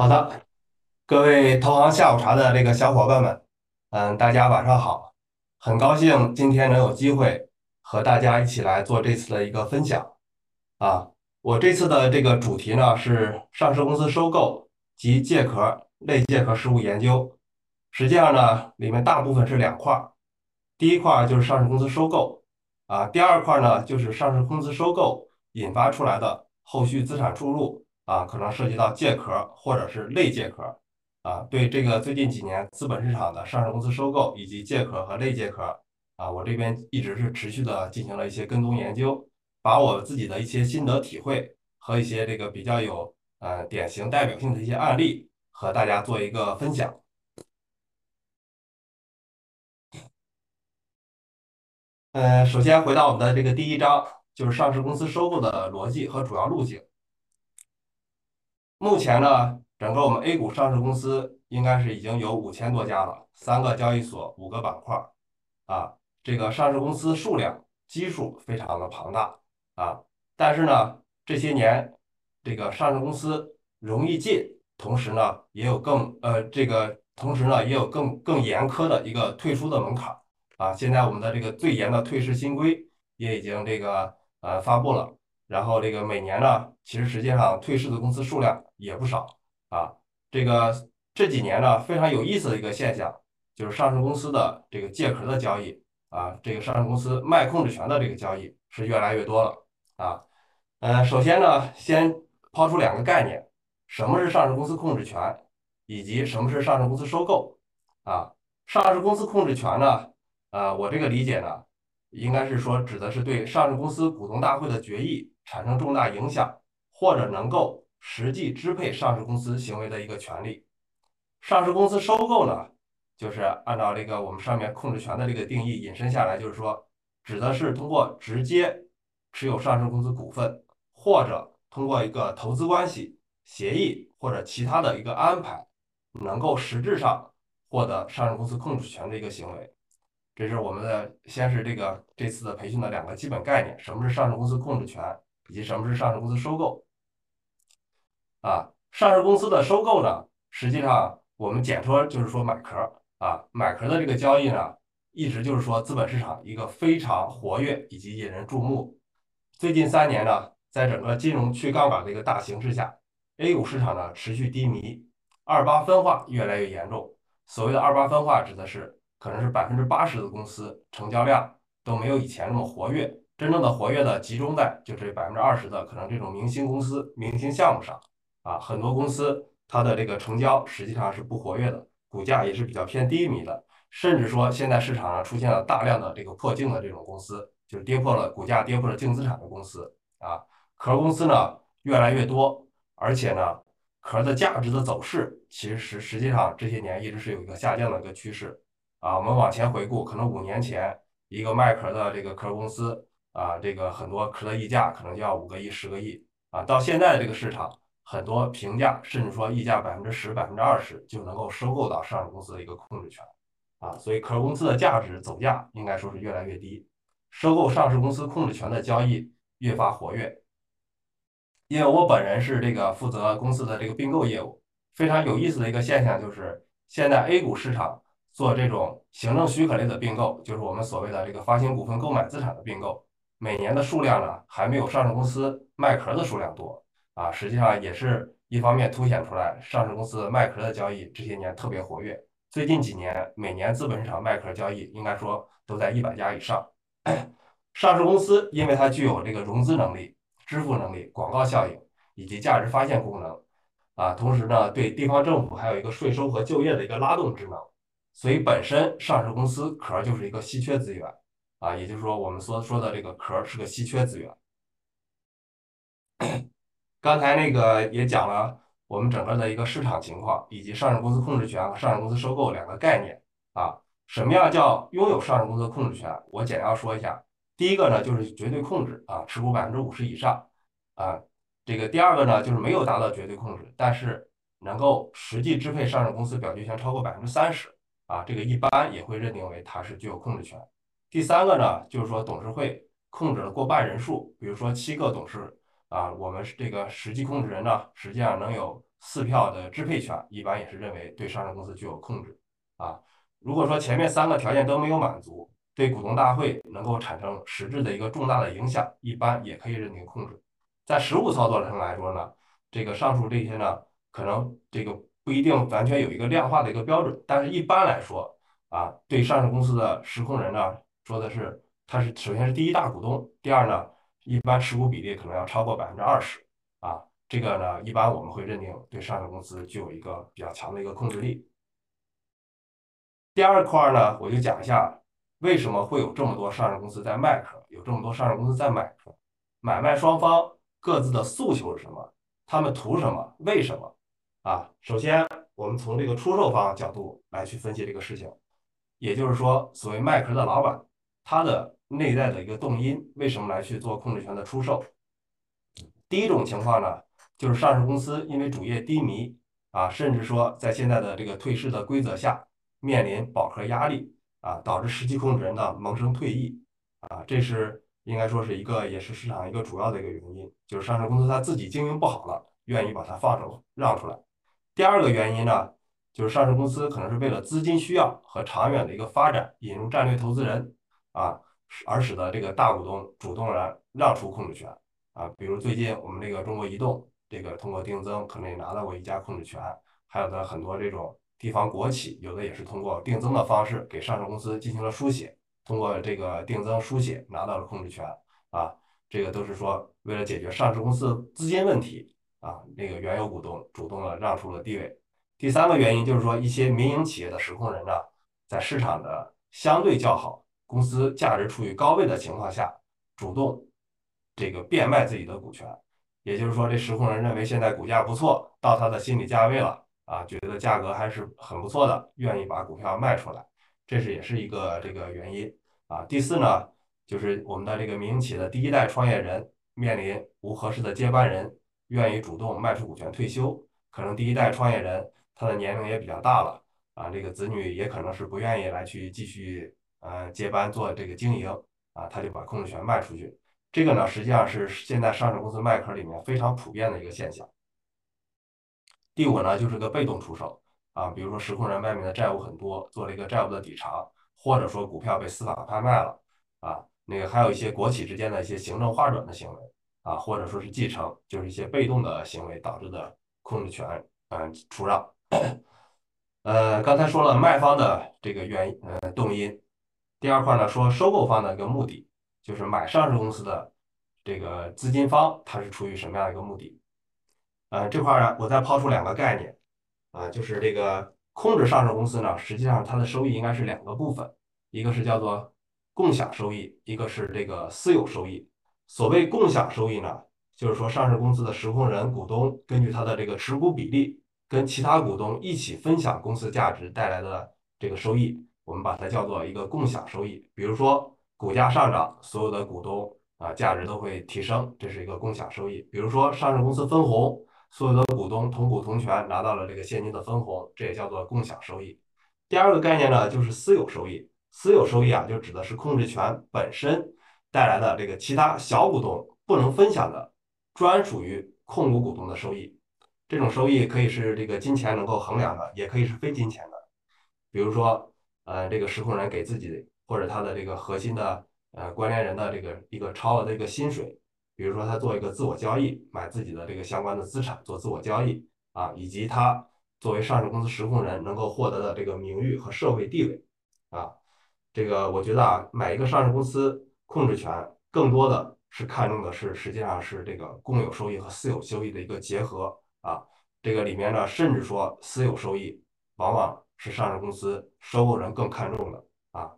好的，各位投行下午茶的这个小伙伴们，嗯，大家晚上好，很高兴今天能有机会和大家一起来做这次的一个分享啊。我这次的这个主题呢是上市公司收购及借壳类借壳实务研究，实际上呢里面大部分是两块儿，第一块儿就是上市公司收购啊，第二块呢就是上市公司收购引发出来的后续资产注入。啊，可能涉及到借壳或者是类借壳啊，对这个最近几年资本市场的上市公司收购以及借壳和类借壳啊，我这边一直是持续的进行了一些跟踪研究，把我自己的一些心得体会和一些这个比较有呃典型代表性的一些案例和大家做一个分享。嗯，首先回到我们的这个第一章，就是上市公司收购的逻辑和主要路径。目前呢，整个我们 A 股上市公司应该是已经有五千多家了，三个交易所，五个板块，啊，这个上市公司数量基数非常的庞大啊。但是呢，这些年这个上市公司容易进，同时呢，也有更呃这个同时呢，也有更更严苛的一个退出的门槛啊。现在我们的这个最严的退市新规也已经这个呃发布了。然后这个每年呢，其实实际上退市的公司数量也不少啊。这个这几年呢，非常有意思的一个现象，就是上市公司的这个借壳的交易啊，这个上市公司卖控制权的这个交易是越来越多了啊。呃，首先呢，先抛出两个概念，什么是上市公司控制权，以及什么是上市公司收购啊？上市公司控制权呢，呃，我这个理解呢，应该是说指的是对上市公司股东大会的决议。产生重大影响，或者能够实际支配上市公司行为的一个权利。上市公司收购呢，就是按照这个我们上面控制权的这个定义引申下来，就是说，指的是通过直接持有上市公司股份，或者通过一个投资关系、协议或者其他的一个安排，能够实质上获得上市公司控制权的一个行为。这是我们的先是这个这次的培训的两个基本概念：什么是上市公司控制权？以及什么是上市公司收购？啊，上市公司的收购呢，实际上我们简说就是说买壳啊，买壳的这个交易呢，一直就是说资本市场一个非常活跃以及引人注目。最近三年呢，在整个金融去杠杆的一个大形势下，A 股市场呢持续低迷，二八分化越来越严重。所谓的二八分化，指的是可能是百分之八十的公司成交量都没有以前那么活跃。真正的活跃的集中在就这百分之二十的可能这种明星公司、明星项目上啊，很多公司它的这个成交实际上是不活跃的，股价也是比较偏低迷的，甚至说现在市场上出现了大量的这个破净的这种公司，就是跌破了股价跌破了净资产的公司啊，壳公司呢越来越多，而且呢壳的价值的走势其实实际上这些年一直是有一个下降的一个趋势啊，我们往前回顾，可能五年前一个卖壳的这个壳公司。啊，这个很多壳的溢价可能就要五个亿、十个亿啊！到现在的这个市场，很多评价甚至说溢价百分之十、百分之二十就能够收购到上市公司的一个控制权啊！所以壳公司的价值走价应该说是越来越低，收购上市公司控制权的交易越发活跃。因为我本人是这个负责公司的这个并购业务，非常有意思的一个现象就是，现在 A 股市场做这种行政许可类的并购，就是我们所谓的这个发行股份购买资产的并购。每年的数量呢，还没有上市公司卖壳的数量多啊。实际上也是一方面凸显出来，上市公司卖壳的交易这些年特别活跃。最近几年，每年资本市场卖壳交易应该说都在一百家以上。上市公司因为它具有这个融资能力、支付能力、广告效应以及价值发现功能啊，同时呢，对地方政府还有一个税收和就业的一个拉动职能，所以本身上市公司壳就是一个稀缺资源。啊，也就是说，我们所说的这个壳是个稀缺资源。刚才那个也讲了我们整个的一个市场情况，以及上市公司控制权和上市公司收购两个概念啊。什么样叫拥有上市公司控制权？我简要说一下。第一个呢，就是绝对控制啊，持股百分之五十以上啊。这个第二个呢，就是没有达到绝对控制，但是能够实际支配上市公司表决权超过百分之三十啊，这个一般也会认定为它是具有控制权。第三个呢，就是说董事会控制了过半人数，比如说七个董事啊，我们这个实际控制人呢，实际上能有四票的支配权，一般也是认为对上市公司具有控制啊。如果说前面三个条件都没有满足，对股东大会能够产生实质的一个重大的影响，一般也可以认定控制。在实务操作上来说呢，这个上述这些呢，可能这个不一定完全有一个量化的一个标准，但是一般来说啊，对上市公司的实控人呢，说的是他是首先是第一大股东，第二呢，一般持股比例可能要超过百分之二十啊，这个呢，一般我们会认定对上市公司具有一个比较强的一个控制力。第二块呢，我就讲一下为什么会有这么多上市公司在卖壳，有这么多上市公司在买壳，买卖双方各自的诉求是什么？他们图什么？为什么？啊，首先我们从这个出售方角度来去分析这个事情，也就是说，所谓卖壳的老板，他的内在的一个动因，为什么来去做控制权的出售？第一种情况呢，就是上市公司因为主业低迷啊，甚至说在现在的这个退市的规则下。面临保核压力啊，导致实际控制人呢萌生退役啊，这是应该说是一个，也是市场一个主要的一个原因，就是上市公司它自己经营不好了，愿意把它放手让出来。第二个原因呢，就是上市公司可能是为了资金需要和长远的一个发展，引入战略投资人啊，而使得这个大股东主动让让出控制权啊，比如最近我们这个中国移动，这个通过定增可能也拿到过一家控制权，还有的很多这种。地方国企有的也是通过定增的方式给上市公司进行了书写，通过这个定增书写拿到了控制权啊，这个都是说为了解决上市公司资金问题啊，那个原有股东主动的让出了地位。第三个原因就是说一些民营企业的实控人呢，在市场的相对较好、公司价值处于高位的情况下，主动这个变卖自己的股权，也就是说这实控人认为现在股价不错，到他的心理价位了。啊，觉得价格还是很不错的，愿意把股票卖出来，这是也是一个这个原因啊。第四呢，就是我们的这个民营企业的第一代创业人面临无合适的接班人，愿意主动卖出股权退休。可能第一代创业人他的年龄也比较大了啊，这个子女也可能是不愿意来去继续呃接班做这个经营啊，他就把控制权卖出去。这个呢，实际上是现在上市公司卖壳里面非常普遍的一个现象。第五呢，就是个被动出售啊，比如说实控人外面的债务很多，做了一个债务的抵偿，或者说股票被司法拍卖了啊，那个还有一些国企之间的一些行政划转的行为啊，或者说是继承，就是一些被动的行为导致的控制权嗯出让。呃，刚才说了卖方的这个原呃动因，第二块呢说收购方的一个目的，就是买上市公司的这个资金方他是出于什么样一个目的？呃，这块儿我再抛出两个概念，啊，就是这个控制上市公司呢，实际上它的收益应该是两个部分，一个是叫做共享收益，一个是这个私有收益。所谓共享收益呢，就是说上市公司的实控人股东根据他的这个持股比例，跟其他股东一起分享公司价值带来的这个收益，我们把它叫做一个共享收益。比如说股价上涨，所有的股东啊价值都会提升，这是一个共享收益。比如说上市公司分红。所有的股东同股同权拿到了这个现金的分红，这也叫做共享收益。第二个概念呢，就是私有收益。私有收益啊，就指的是控制权本身带来的这个其他小股东不能分享的，专属于控股股东的收益。这种收益可以是这个金钱能够衡量的，也可以是非金钱的。比如说，呃，这个实控人给自己或者他的这个核心的呃关联人的这个一个超额的一个薪水。比如说，他做一个自我交易，买自己的这个相关的资产做自我交易啊，以及他作为上市公司实控人能够获得的这个名誉和社会地位啊，这个我觉得啊，买一个上市公司控制权，更多的是看重的是实际上是这个公有收益和私有收益的一个结合啊，这个里面呢，甚至说私有收益往往是上市公司收购人更看重的啊。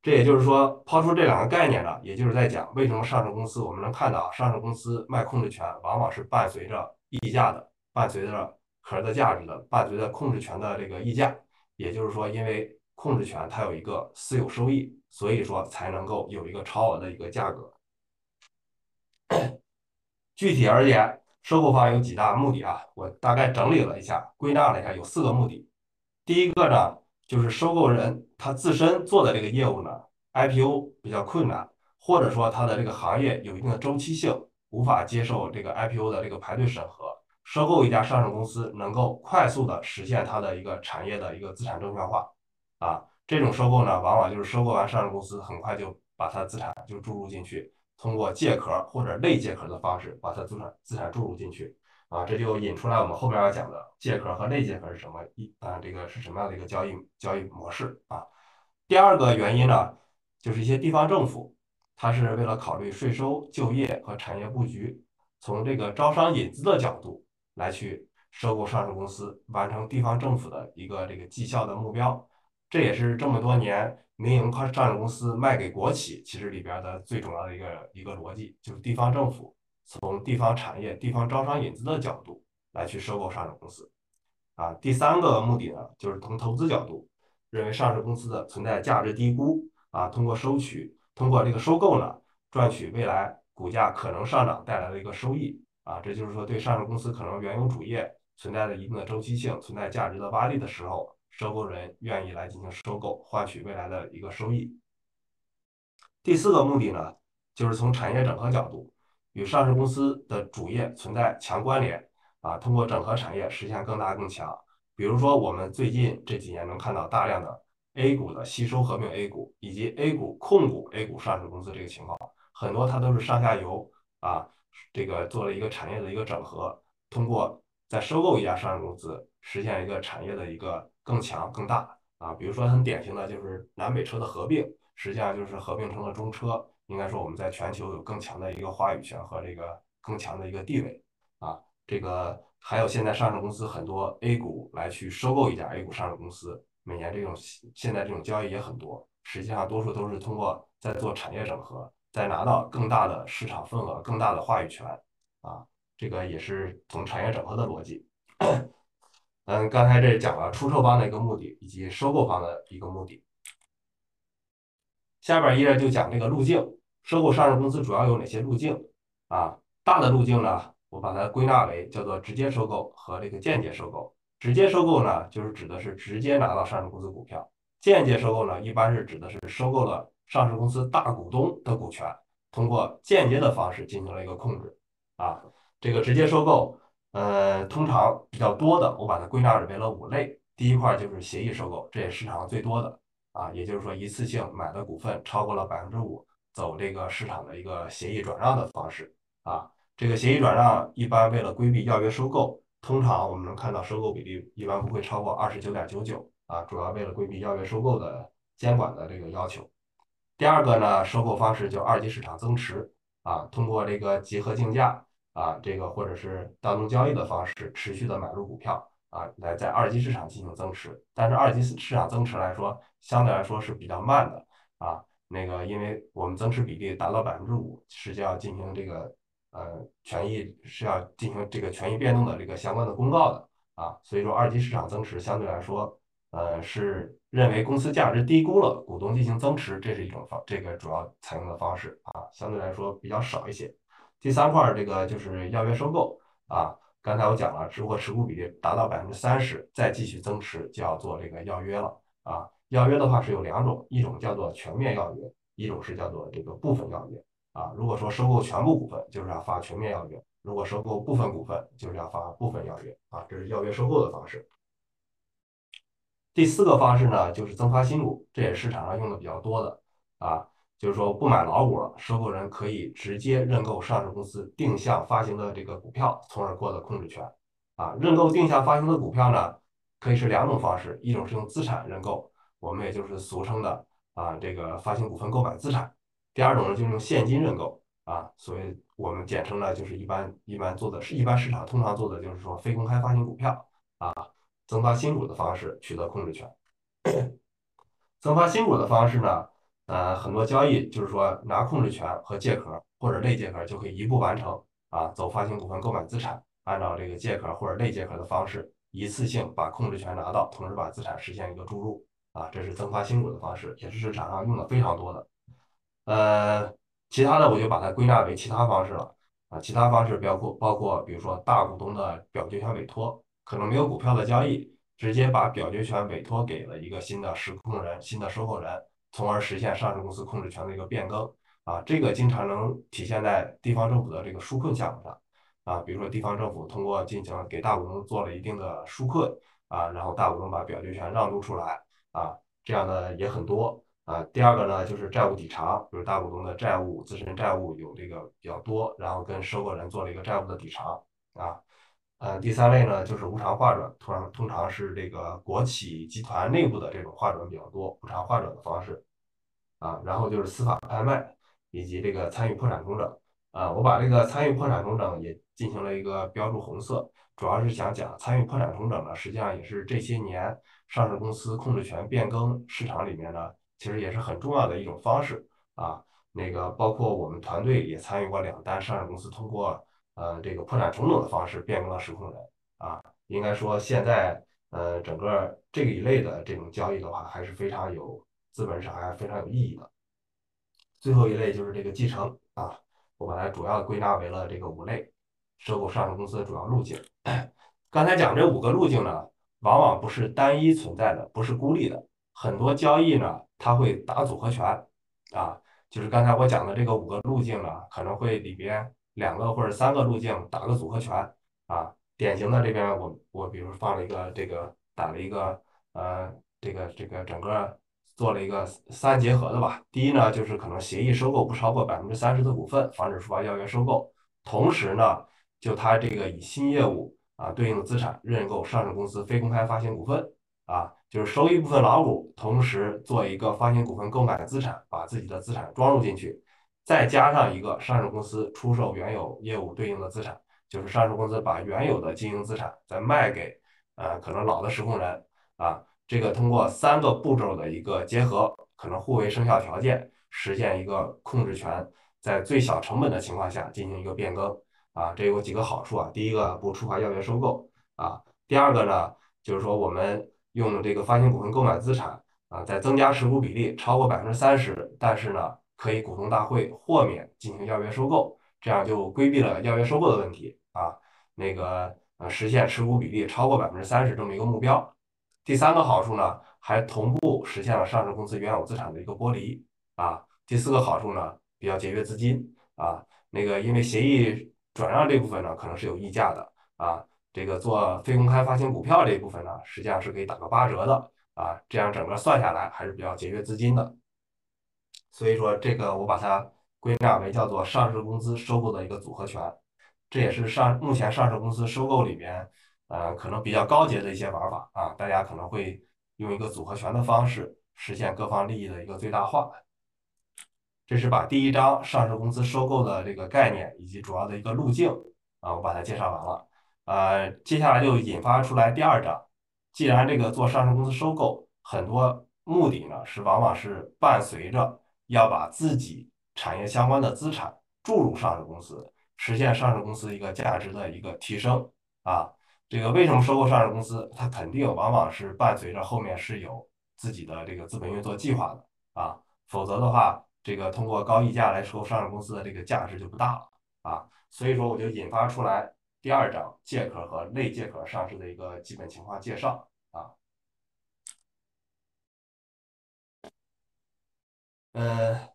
这也就是说，抛出这两个概念呢，也就是在讲为什么上市公司我们能看到上市公司卖控制权，往往是伴随着溢价的，伴随着壳的价值的，伴随着控制权的这个溢价。也就是说，因为控制权它有一个私有收益，所以说才能够有一个超额的一个价格。具体而言，收购方有几大目的啊？我大概整理了一下，归纳了一下，有四个目的。第一个呢。就是收购人他自身做的这个业务呢，IPO 比较困难，或者说他的这个行业有一定的周期性，无法接受这个 IPO 的这个排队审核，收购一家上市公司能够快速的实现它的一个产业的一个资产证券化啊。这种收购呢，往往就是收购完上市公司，很快就把它资产就注入进去，通过借壳或者类借壳的方式把它资产资产注入进去啊。这就引出来我们后面要讲的借壳和类借壳是什么一啊，这个是什么样的一个交易交易模式啊？第二个原因呢，就是一些地方政府，它是为了考虑税收、就业和产业布局，从这个招商引资的角度来去收购上市公司，完成地方政府的一个这个绩效的目标。这也是这么多年民营上市公司卖给国企，其实里边的最重要的一个一个逻辑，就是地方政府从地方产业、地方招商引资的角度来去收购上市公司。啊，第三个目的呢，就是从投资角度。认为上市公司的存在价值低估啊，通过收取，通过这个收购呢，赚取未来股价可能上涨带来的一个收益啊，这就是说对上市公司可能原有主业存在的一定的周期性、存在价值的挖力的时候，收购人愿意来进行收购，换取未来的一个收益。第四个目的呢，就是从产业整合角度，与上市公司的主业存在强关联啊，通过整合产业实现更大更强。比如说，我们最近这几年能看到大量的 A 股的吸收合并 A 股，以及 A 股控股 A 股上市公司这个情况，很多它都是上下游啊，这个做了一个产业的一个整合，通过再收购一家上市公司，实现一个产业的一个更强更大啊。比如说很典型的就是南北车的合并，实际上就是合并成了中车，应该说我们在全球有更强的一个话语权和这个更强的一个地位啊，这个。还有现在上市公司很多 A 股来去收购一家 A 股上市公司，每年这种现在这种交易也很多。实际上，多数都是通过在做产业整合，在拿到更大的市场份额、更大的话语权啊。这个也是从产业整合的逻辑。嗯，刚才这讲了出售方的一个目的，以及收购方的一个目的。下边一页就讲这个路径，收购上市公司主要有哪些路径啊？大的路径呢？我把它归纳为叫做直接收购和这个间接收购。直接收购呢，就是指的是直接拿到上市公司股票；间接收购呢，一般是指的是收购了上市公司大股东的股权，通过间接的方式进行了一个控制。啊，这个直接收购，呃，通常比较多的，我把它归纳为了五类。第一块就是协议收购，这也市场上最多的啊，也就是说一次性买的股份超过了百分之五，走这个市场的一个协议转让的方式啊。这个协议转让一般为了规避要约收购，通常我们能看到收购比例一般不会超过二十九点九九啊，主要为了规避要约收购的监管的这个要求。第二个呢，收购方式就二级市场增持啊，通过这个集合竞价啊，这个或者是当中交易的方式，持续的买入股票啊，来在二级市场进行增持。但是二级市场增持来说，相对来说是比较慢的啊，那个因为我们增持比例达到百分之五，是要进行这个。呃，权益是要进行这个权益变动的这个相关的公告的啊，所以说二级市场增持相对来说，呃，是认为公司价值低估了，股东进行增持，这是一种方，这个主要采用的方式啊，相对来说比较少一些。第三块这个就是要约收购啊，刚才我讲了，如果持股比例达到百分之三十，再继续增持就要做这个要约了啊。要约的话是有两种，一种叫做全面要约，一种是叫做这个部分要约。啊，如果说收购全部股份，就是要发全面要约；如果收购部分股份，就是要发部分要约。啊，这是要约收购的方式。第四个方式呢，就是增发新股，这也是市场上用的比较多的。啊，就是说不买老股了，收购人可以直接认购上市公司定向发行的这个股票，从而获得控制权。啊，认购定向发行的股票呢，可以是两种方式，一种是用资产认购，我们也就是俗称的啊这个发行股份购买资产。第二种呢，就是用现金认购啊，所以我们简称呢，就是一般一般做的是一般市场通常做的就是说非公开发行股票啊，增发新股的方式取得控制权。增发新股的方式呢，呃，很多交易就是说拿控制权和借壳或者类借壳就可以一步完成啊，走发行股份购买资产，按照这个借壳或者类借壳的方式，一次性把控制权拿到，同时把资产实现一个注入啊，这是增发新股的方式，也是市场上用的非常多的。呃，其他的我就把它归纳为其他方式了啊。其他方式包括包括，比如说大股东的表决权委托，可能没有股票的交易，直接把表决权委托给了一个新的实控人、新的收购人，从而实现上市公司控制权的一个变更啊。这个经常能体现在地方政府的这个纾困项目上啊，比如说地方政府通过进行给大股东做了一定的纾困啊，然后大股东把表决权让渡出来啊，这样的也很多啊。第二个呢，就是债务抵偿，比如大股东的债务自身债务有这个比较多，然后跟收购人做了一个债务的抵偿啊。呃，第三类呢，就是无偿划转，通常通常是这个国企集团内部的这种划转比较多，无偿划转的方式啊。然后就是司法拍卖以及这个参与破产重整啊。我把这个参与破产重整也进行了一个标注红色，主要是想讲参与破产重整呢，实际上也是这些年上市公司控制权变更市场里面呢，其实也是很重要的一种方式啊。那个包括我们团队也参与过两单上市公司通过。呃，这个破产重整的方式变更了实控人啊，应该说现在呃整个这一类的这种交易的话，还是非常有资本上还非常有意义的。最后一类就是这个继承啊，我把它主要归纳为了这个五类收购上市公司的主要路径。刚才讲这五个路径呢，往往不是单一存在的，不是孤立的，很多交易呢，它会打组合拳啊，就是刚才我讲的这个五个路径呢，可能会里边。两个或者三个路径打个组合拳啊，典型的这边我我比如放了一个这个打了一个呃这个这个整个做了一个三结合的吧。第一呢就是可能协议收购不超过百分之三十的股份，防止触发要约收购。同时呢，就他这个以新业务啊对应的资产认购上市公司非公开发行股份啊，就是收一部分老股，同时做一个发行股份购买的资产，把自己的资产装入进去。再加上一个上市公司出售原有业务对应的资产，就是上市公司把原有的经营资产再卖给呃可能老的实控人啊，这个通过三个步骤的一个结合，可能互为生效条件，实现一个控制权在最小成本的情况下进行一个变更啊，这有几个好处啊，第一个不触发要约收购啊，第二个呢就是说我们用这个发行股份购买资产啊，在增加持股比例超过百分之三十，但是呢。可以股东大会豁免进行要约收购，这样就规避了要约收购的问题啊。那个呃，实现持股比例超过百分之三十这么一个目标。第三个好处呢，还同步实现了上市公司原有资产的一个剥离啊。第四个好处呢，比较节约资金啊。那个因为协议转让这部分呢，可能是有溢价的啊。这个做非公开发行股票这一部分呢，实际上是可以打个八折的啊。这样整个算下来还是比较节约资金的。所以说，这个我把它归纳为叫做上市公司收购的一个组合拳，这也是上目前上市公司收购里边，呃，可能比较高阶的一些玩法啊。大家可能会用一个组合拳的方式实现各方利益的一个最大化。这是把第一章上市公司收购的这个概念以及主要的一个路径啊，我把它介绍完了。呃，接下来就引发出来第二章，既然这个做上市公司收购很多目的呢，是往往是伴随着。要把自己产业相关的资产注入上市公司，实现上市公司一个价值的一个提升啊。这个为什么收购上市公司？它肯定往往是伴随着后面是有自己的这个资本运作计划的啊。否则的话，这个通过高溢价来收购上市公司的这个价值就不大了啊。所以说，我就引发出来第二章借壳和类借壳上市的一个基本情况介绍啊。呃，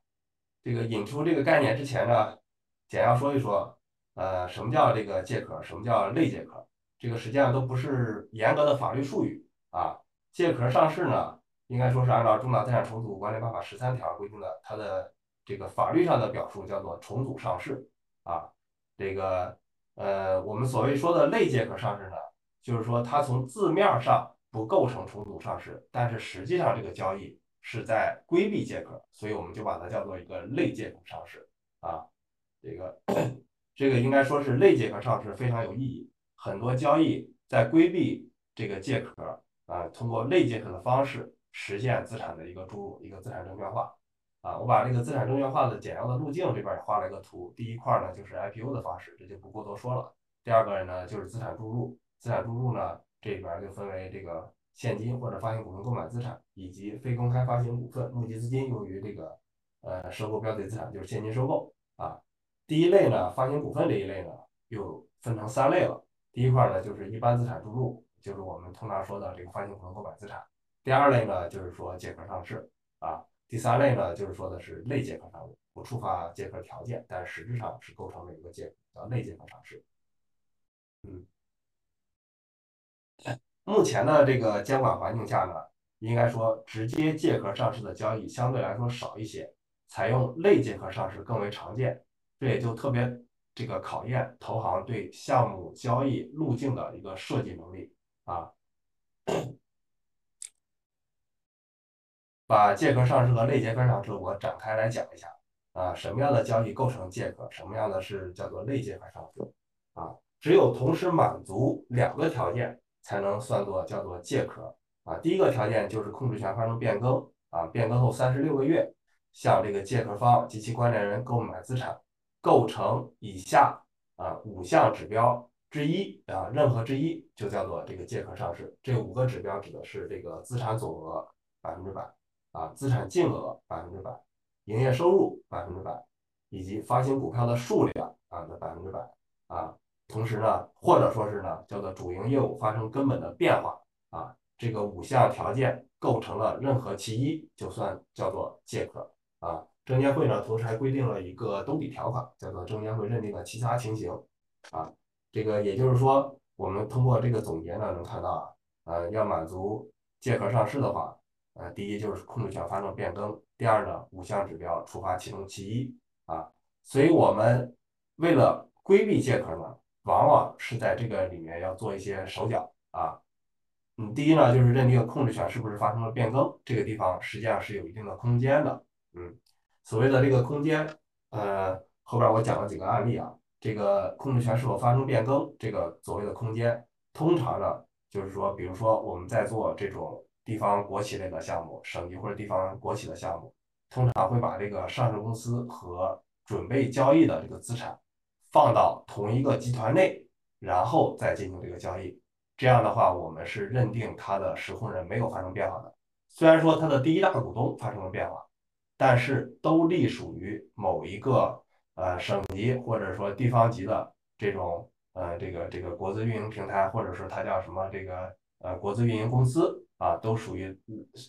这个引出这个概念之前呢，简要说一说，呃，什么叫这个借壳，什么叫类借壳，这个实际上都不是严格的法律术语啊。借壳上市呢，应该说是按照《重大资产重组管理办法》十三条规定的，它的这个法律上的表述叫做重组上市啊。这个呃，我们所谓说的类借壳上市呢，就是说它从字面上不构成重组上市，但是实际上这个交易。是在规避借壳，所以我们就把它叫做一个类借壳上市啊。这个这个应该说是类借壳上市非常有意义，很多交易在规避这个借壳啊，通过类借壳的方式实现资产的一个注入，一个资产证券化啊。我把这个资产证券化的简要的路径这边也画了一个图，第一块呢就是 IPO 的方式，这就不过多说了。第二个呢就是资产注入，资产注入呢这里边就分为这个。现金或者发行股份购买资产，以及非公开发行股份募集资金用于这个呃收购标的资产，就是现金收购啊。第一类呢，发行股份这一类呢，又分成三类了。第一块呢，就是一般资产注入，就是我们通常说的这个发行股份购买资产。第二类呢，就是说借壳上市啊。第三类呢，就是说的是类借壳上市，不触发借壳条件，但实质上是构成了一个借叫类借壳上市嗯，目前的这个监管环境下呢，应该说直接借壳上市的交易相对来说少一些，采用类借壳上市更为常见。这也就特别这个考验投行对项目交易路径的一个设计能力啊。把借壳上市和类借壳上市我展开来讲一下啊，什么样的交易构成借壳，什么样的是叫做类借壳上市啊？只有同时满足两个条件，才能算作叫做借壳啊。第一个条件就是控制权发生变更啊，变更后三十六个月，向这个借壳方及其关联人购买资产，构成以下啊五项指标之一啊，任何之一就叫做这个借壳上市。这五个指标指的是这个资产总额百分之百。啊，资产净额百分之百，营业收入百分之百，以及发行股票的数量啊的百分之百啊。同时呢，或者说是呢，叫做主营业务发生根本的变化啊，这个五项条件构成了任何其一，就算叫做借壳啊。证监会呢，同时还规定了一个兜底条款，叫做证监会认定的其他情形啊。这个也就是说，我们通过这个总结呢，能看到啊，呃，要满足借壳上市的话。呃，第一就是控制权发生变更，第二呢，五项指标触发其中其一啊，所以我们为了规避借壳呢，往往是在这个里面要做一些手脚啊。嗯，第一呢，就是认定控制权是不是发生了变更，这个地方实际上是有一定的空间的。嗯，所谓的这个空间，呃，后边我讲了几个案例啊，这个控制权是否发生变更，这个所谓的空间，通常呢，就是说，比如说我们在做这种。地方国企类的项目，省级或者地方国企的项目，通常会把这个上市公司和准备交易的这个资产放到同一个集团内，然后再进行这个交易。这样的话，我们是认定它的实控人没有发生变化的。虽然说它的第一大股东发生了变化，但是都隶属于某一个呃省级或者说地方级的这种呃这个这个国资运营平台，或者说它叫什么这个呃国资运营公司。啊，都属于，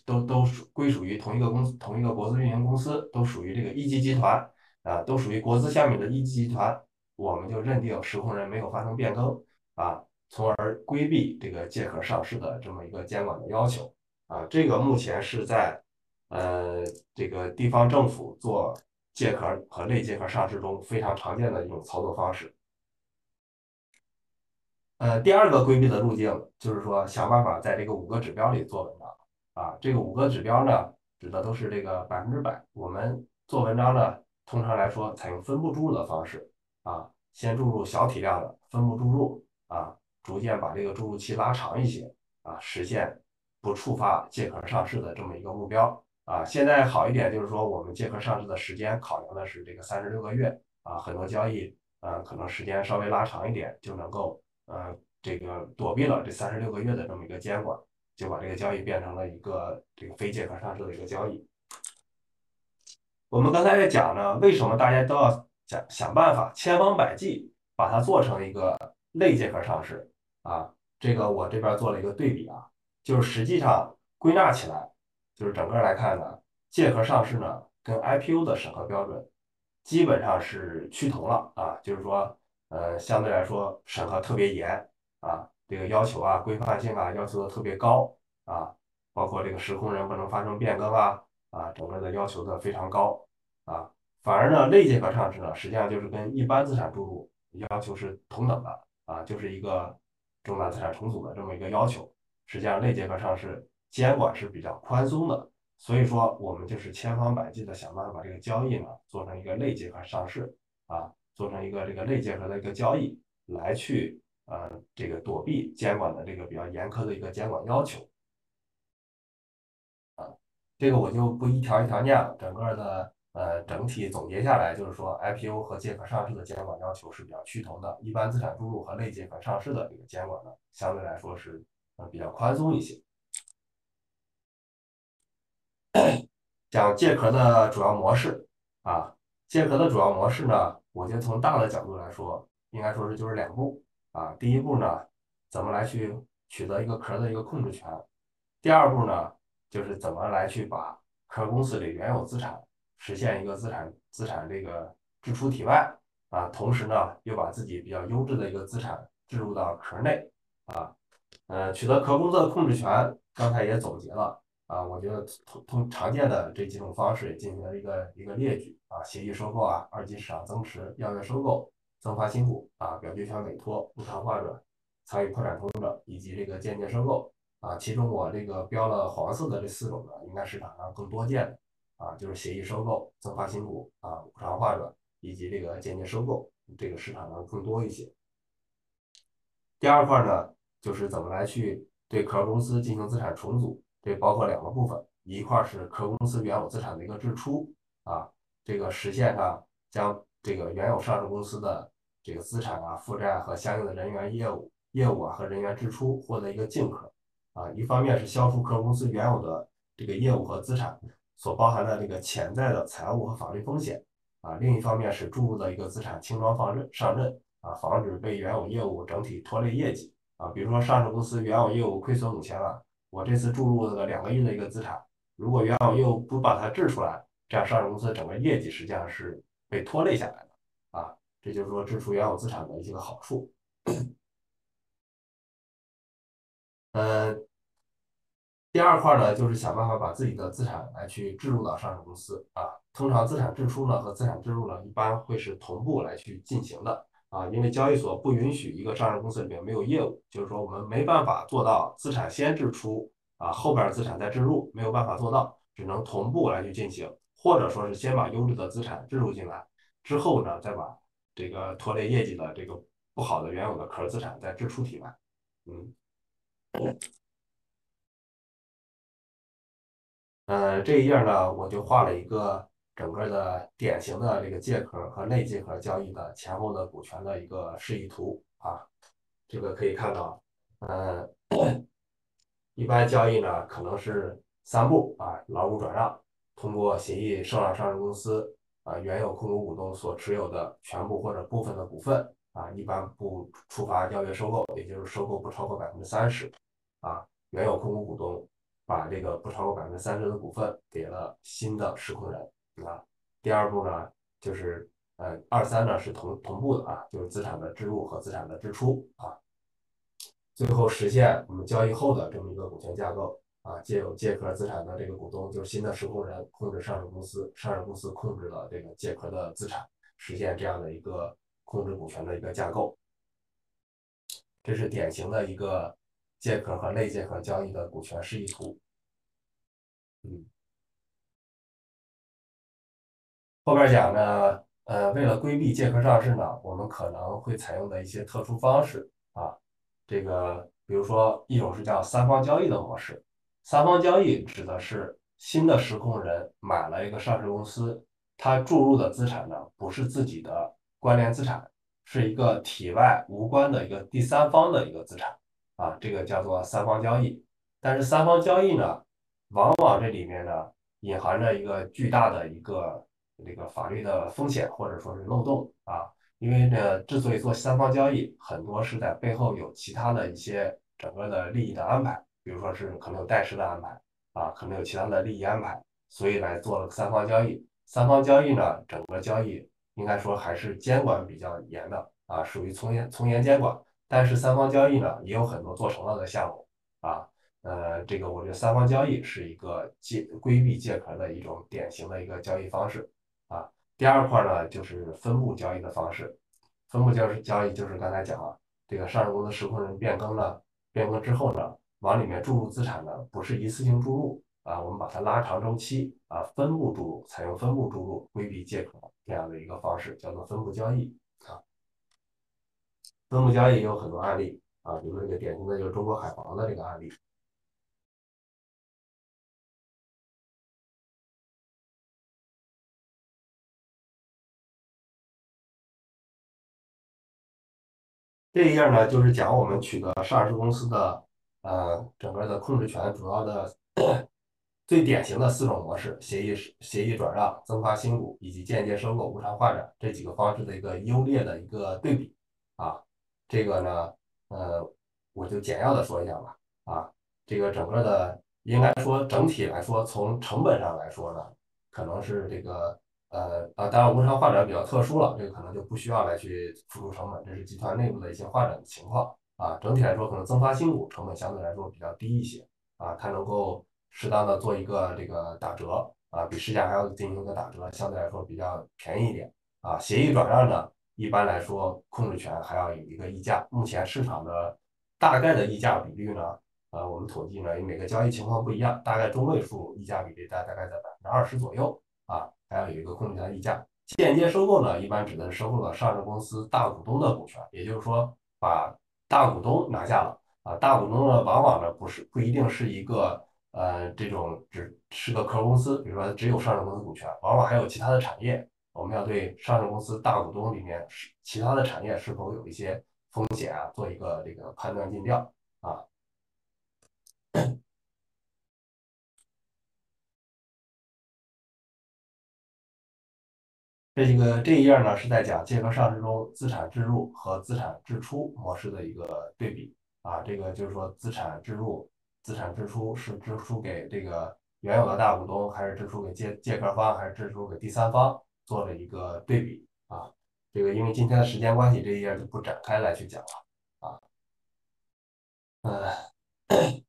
都都属归属于同一个公司，同一个国资运营公司，都属于这个一级集团啊，都属于国资下面的一级集团，我们就认定实控人没有发生变更啊，从而规避这个借壳上市的这么一个监管的要求啊。这个目前是在呃这个地方政府做借壳和类借壳上市中非常常见的一种操作方式。呃，第二个规避的路径就是说，想办法在这个五个指标里做文章啊。这个五个指标呢，指的都是这个百分之百。我们做文章呢，通常来说采用分布注入的方式啊，先注入小体量的分布注入啊，逐渐把这个注入期拉长一些啊，实现不触发借壳上市的这么一个目标啊。现在好一点，就是说我们借壳上市的时间考量的是这个三十六个月啊，很多交易啊，可能时间稍微拉长一点就能够。呃，这个躲避了这三十六个月的这么一个监管，就把这个交易变成了一个这个非借壳上市的一个交易。我们刚才在讲呢，为什么大家都要想想办法，千方百计把它做成一个类借壳上市啊？这个我这边做了一个对比啊，就是实际上归纳起来，就是整个来看呢，借壳上市呢跟 IPO 的审核标准基本上是趋同了啊，就是说。呃，相对来说审核特别严啊，这个要求啊、规范性啊要求的特别高啊，包括这个实控人不能发生变更啊啊，整个的要求的非常高啊。反而呢，类借壳上市呢，实际上就是跟一般资产注入要求是同等的啊，就是一个重大资产重组的这么一个要求。实际上，类借壳上市监管是比较宽松的，所以说我们就是千方百计的想办法把这个交易呢做成一个类借壳上市啊。做成一个这个类借壳的一个交易，来去呃这个躲避监管的这个比较严苛的一个监管要求，啊，这个我就不一条一条念了。整个的呃整体总结下来就是说，IPO 和借壳上市的监管要求是比较趋同的，一般资产注入和类借壳上市的这个监管呢，相对来说是呃比较宽松一些。讲借壳的主要模式啊，借壳的主要模式呢。我觉得从大的角度来说，应该说是就是两步啊。第一步呢，怎么来去取得一个壳的一个控制权；第二步呢，就是怎么来去把壳公司里原有资产实现一个资产资产这个支出体外啊，同时呢，又把自己比较优质的一个资产置入到壳内啊。呃，取得壳公司的控制权，刚才也总结了啊。我觉得通通常见的这几种方式进行了一个一个列举啊：协议收购啊、二级市场增持、要约收购、增发新股啊、表决权委托、无偿划转、参与破产通证以及这个间接收购啊。其中我这个标了黄色的这四种呢，应该市场上更多见的啊，就是协议收购、增发新股啊、无偿划转以及这个间接收购，这个市场上更多一些。第二块呢？就是怎么来去对壳公司进行资产重组，这包括两个部分，一块是壳公司原有资产的一个支出啊，这个实现上将这个原有上市公司的这个资产啊、负债和相应的人员业务业务啊和人员支出获得一个净壳啊，一方面是消除壳公司原有的这个业务和资产所包含的这个潜在的财务和法律风险啊，另一方面是注入的一个资产轻装放任上任啊，防止被原有业务整体拖累业绩。啊，比如说上市公司原有业务亏损五千万，我这次注入了两个亿的一个资产，如果原有业务不把它质出来，这样上市公司整个业绩实际上是被拖累下来的啊。这就是说支出原有资产的一些个好处。嗯，第二块呢，就是想办法把自己的资产来去置入到上市公司啊。通常资产支出呢和资产置入呢，一般会是同步来去进行的。啊，因为交易所不允许一个上市公司里面没有业务，就是说我们没办法做到资产先支出啊，后边资产再置入，没有办法做到，只能同步来去进行，或者说是先把优质的资产置入进来，之后呢，再把这个拖累业绩的这个不好的原有的壳资产再置出体外。嗯，呃，这一页呢，我就画了一个。整个的典型的这个借壳和内借壳交易的前后的股权的一个示意图啊，这个可以看到，呃，一般交易呢可能是三步啊，劳务转让，通过协议受让上市公司啊原有控股股东所持有的全部或者部分的股份啊，一般不触发要约收购，也就是收购不超过百分之三十啊，原有控股股东把这个不超过百分之三十的股份给了新的实控人。啊，第二步呢，就是呃，二三呢是同同步的啊，就是资产的置入和资产的支出啊，最后实现我们交易后的这么一个股权架构啊，借有借壳资产的这个股东就是新的实控人控制上市公司，上市公司控制了这个借壳的资产，实现这样的一个控制股权的一个架构，这是典型的一个借壳和类借壳交易的股权示意图，嗯。后边讲呢，呃，为了规避借壳上市呢，我们可能会采用的一些特殊方式啊，这个比如说一种是叫三方交易的模式。三方交易指的是新的实控人买了一个上市公司，他注入的资产呢不是自己的关联资产，是一个体外无关的一个第三方的一个资产啊，这个叫做三方交易。但是三方交易呢，往往这里面呢隐含着一个巨大的一个。这个法律的风险或者说是漏洞啊，因为呢，之所以做三方交易，很多是在背后有其他的一些整个的利益的安排，比如说是可能有代持的安排啊，可能有其他的利益安排，所以来做了三方交易。三方交易呢，整个交易应该说还是监管比较严的啊，属于从严从严监管。但是三方交易呢，也有很多做成了的项目啊。呃，这个我觉得三方交易是一个借规避借壳的一种典型的一个交易方式。啊，第二块呢就是分布交易的方式，分布交易交易就是刚才讲了，这个上市公司实控人变更了，变更之后呢，往里面注入资产呢不是一次性注入啊，我们把它拉长周期啊，分布注入，采用分布注入，规避借壳这样的一个方式，叫做分布交易啊。分布交易有很多案例啊，比如说一个典型的就是中国海防的这个案例。这一页呢，就是讲我们取得上市公司的呃整个的控制权，主要的最典型的四种模式：协议协议转让、增发新股以及间接收购、无偿换展这几个方式的一个优劣的一个对比啊。这个呢，呃，我就简要的说一下吧。啊，这个整个的应该说整体来说，从成本上来说呢，可能是这个呃啊，当然无偿化转比较特殊了，这个可能就不需要来去付出成本，这是集团内部的一些化转的情况啊。整体来说，可能增发新股成本相对来说比较低一些啊，它能够适当的做一个这个打折啊，比市价还要进行一个打折，相对来说比较便宜一点啊。协议转让呢，一般来说控制权还要有一个溢价，目前市场的大概的溢价比率呢？呃，我们统计呢，因为每个交易情况不一样，大概中位数溢价比例大大概在百分之二十左右啊，还要有一个控制权溢价。间接收购呢，一般指的收购了上市公司大股东的股权，也就是说把大股东拿下了啊。大股东呢，往往呢不是不一定是一个呃这种只是个壳公司，比如说只有上市公司股权，往往还有其他的产业。我们要对上市公司大股东里面是其他的产业是否有一些风险啊，做一个这个判断尽调啊。这个这一页呢是在讲借壳上市中资产置入和资产支出模式的一个对比啊，这个就是说资产置入、资产支出是支出给这个原有的大股东，还是支出给借借壳方，还是支出给第三方，做了一个对比啊。这个因为今天的时间关系，这一页就不展开来去讲了啊。嗯。